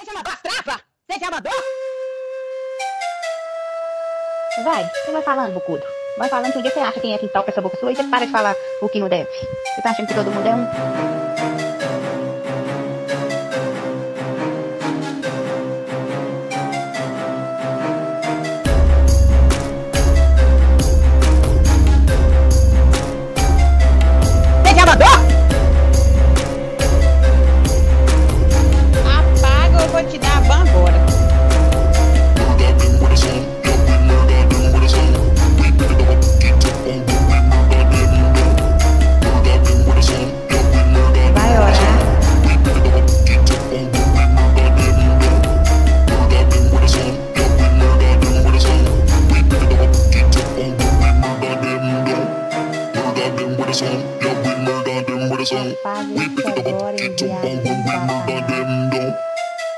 Você travas? Você já mandou? Vai, você vai falando, bocudo. Vai falando que um dia você acha quem é que toca essa boca sua e você para de falar o que não deve. Você tá achando que todo mundo é um.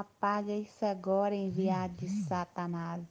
Apaga isso agora, enviado de uhum. Satanás.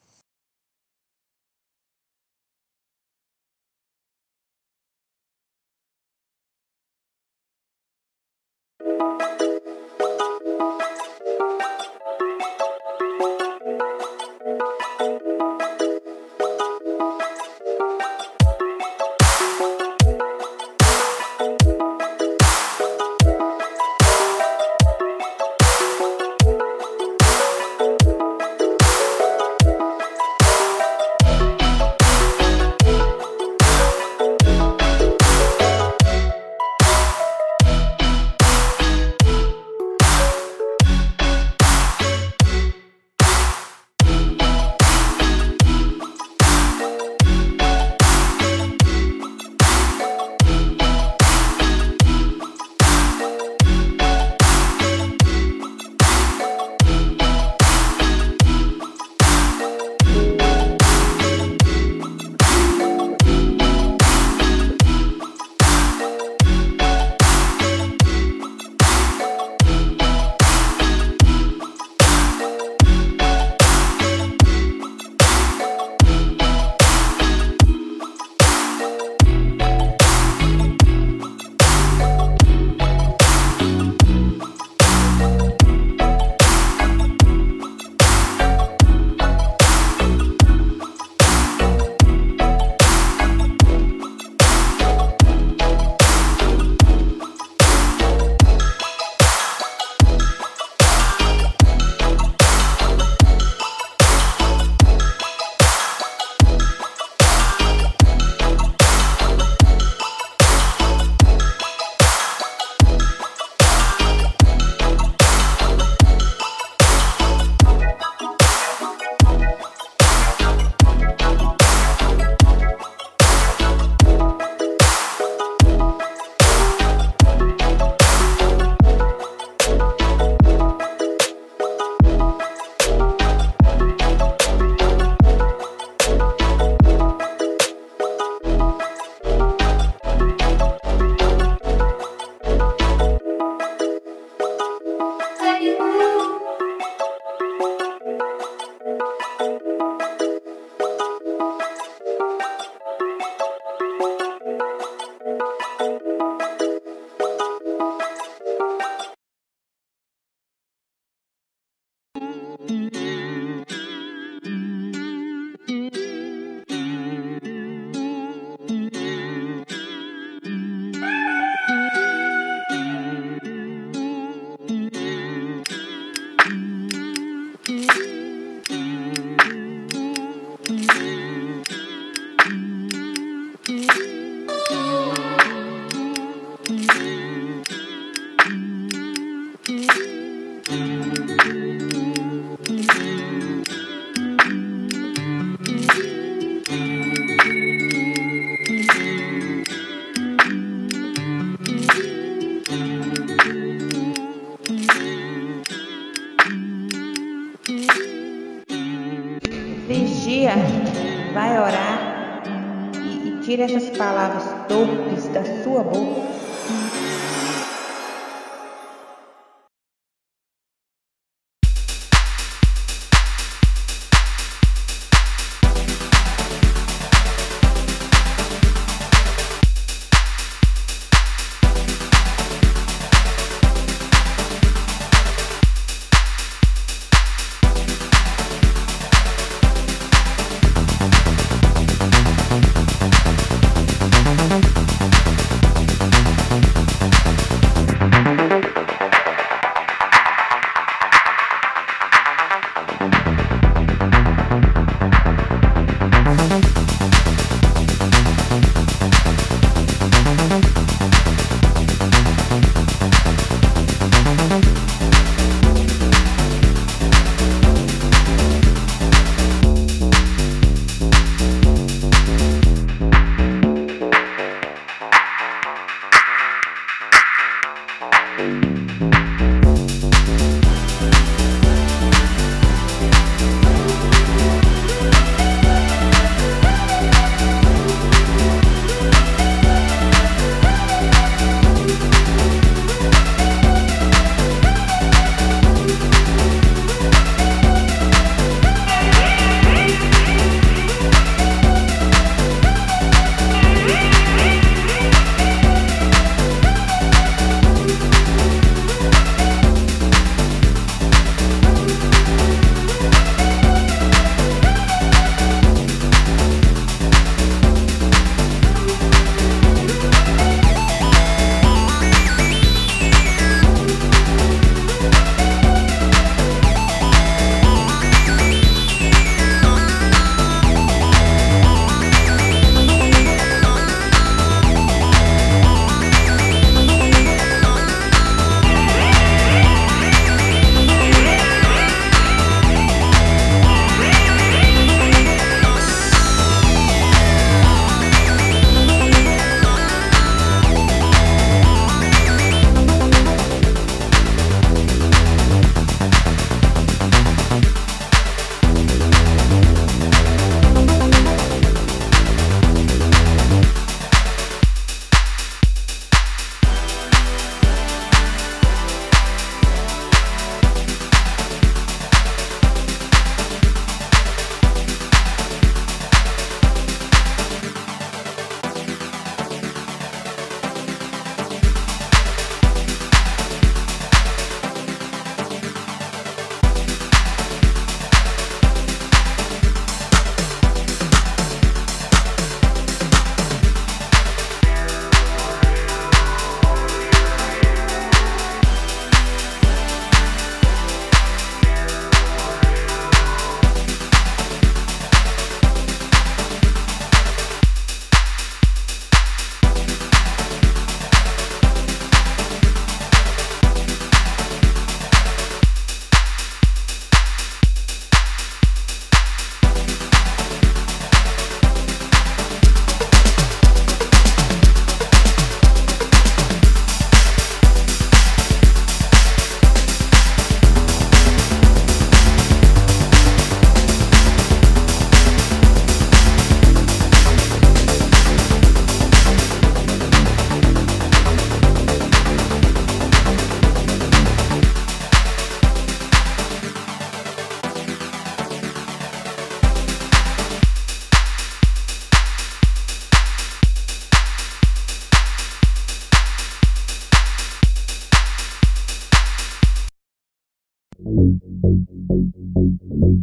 palavras do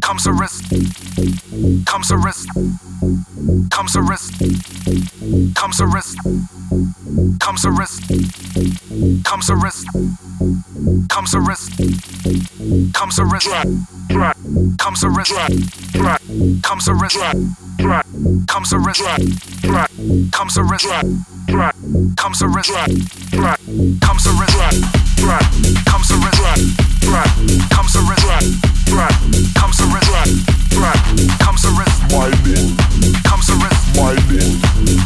Comes a risk. Comes a risk. Comes a risk. Comes a risk. Comes a risk. Comes a risk. Comes a risk. Comes a risk. Comes a risk. Comes a risk. Comes a risk. Comes a risk. Comes a risk. Comes a risk. Comes a risk. Comes a risk. Comes a risk. Comes a risk. My bitch, Comes a risk. my bitch,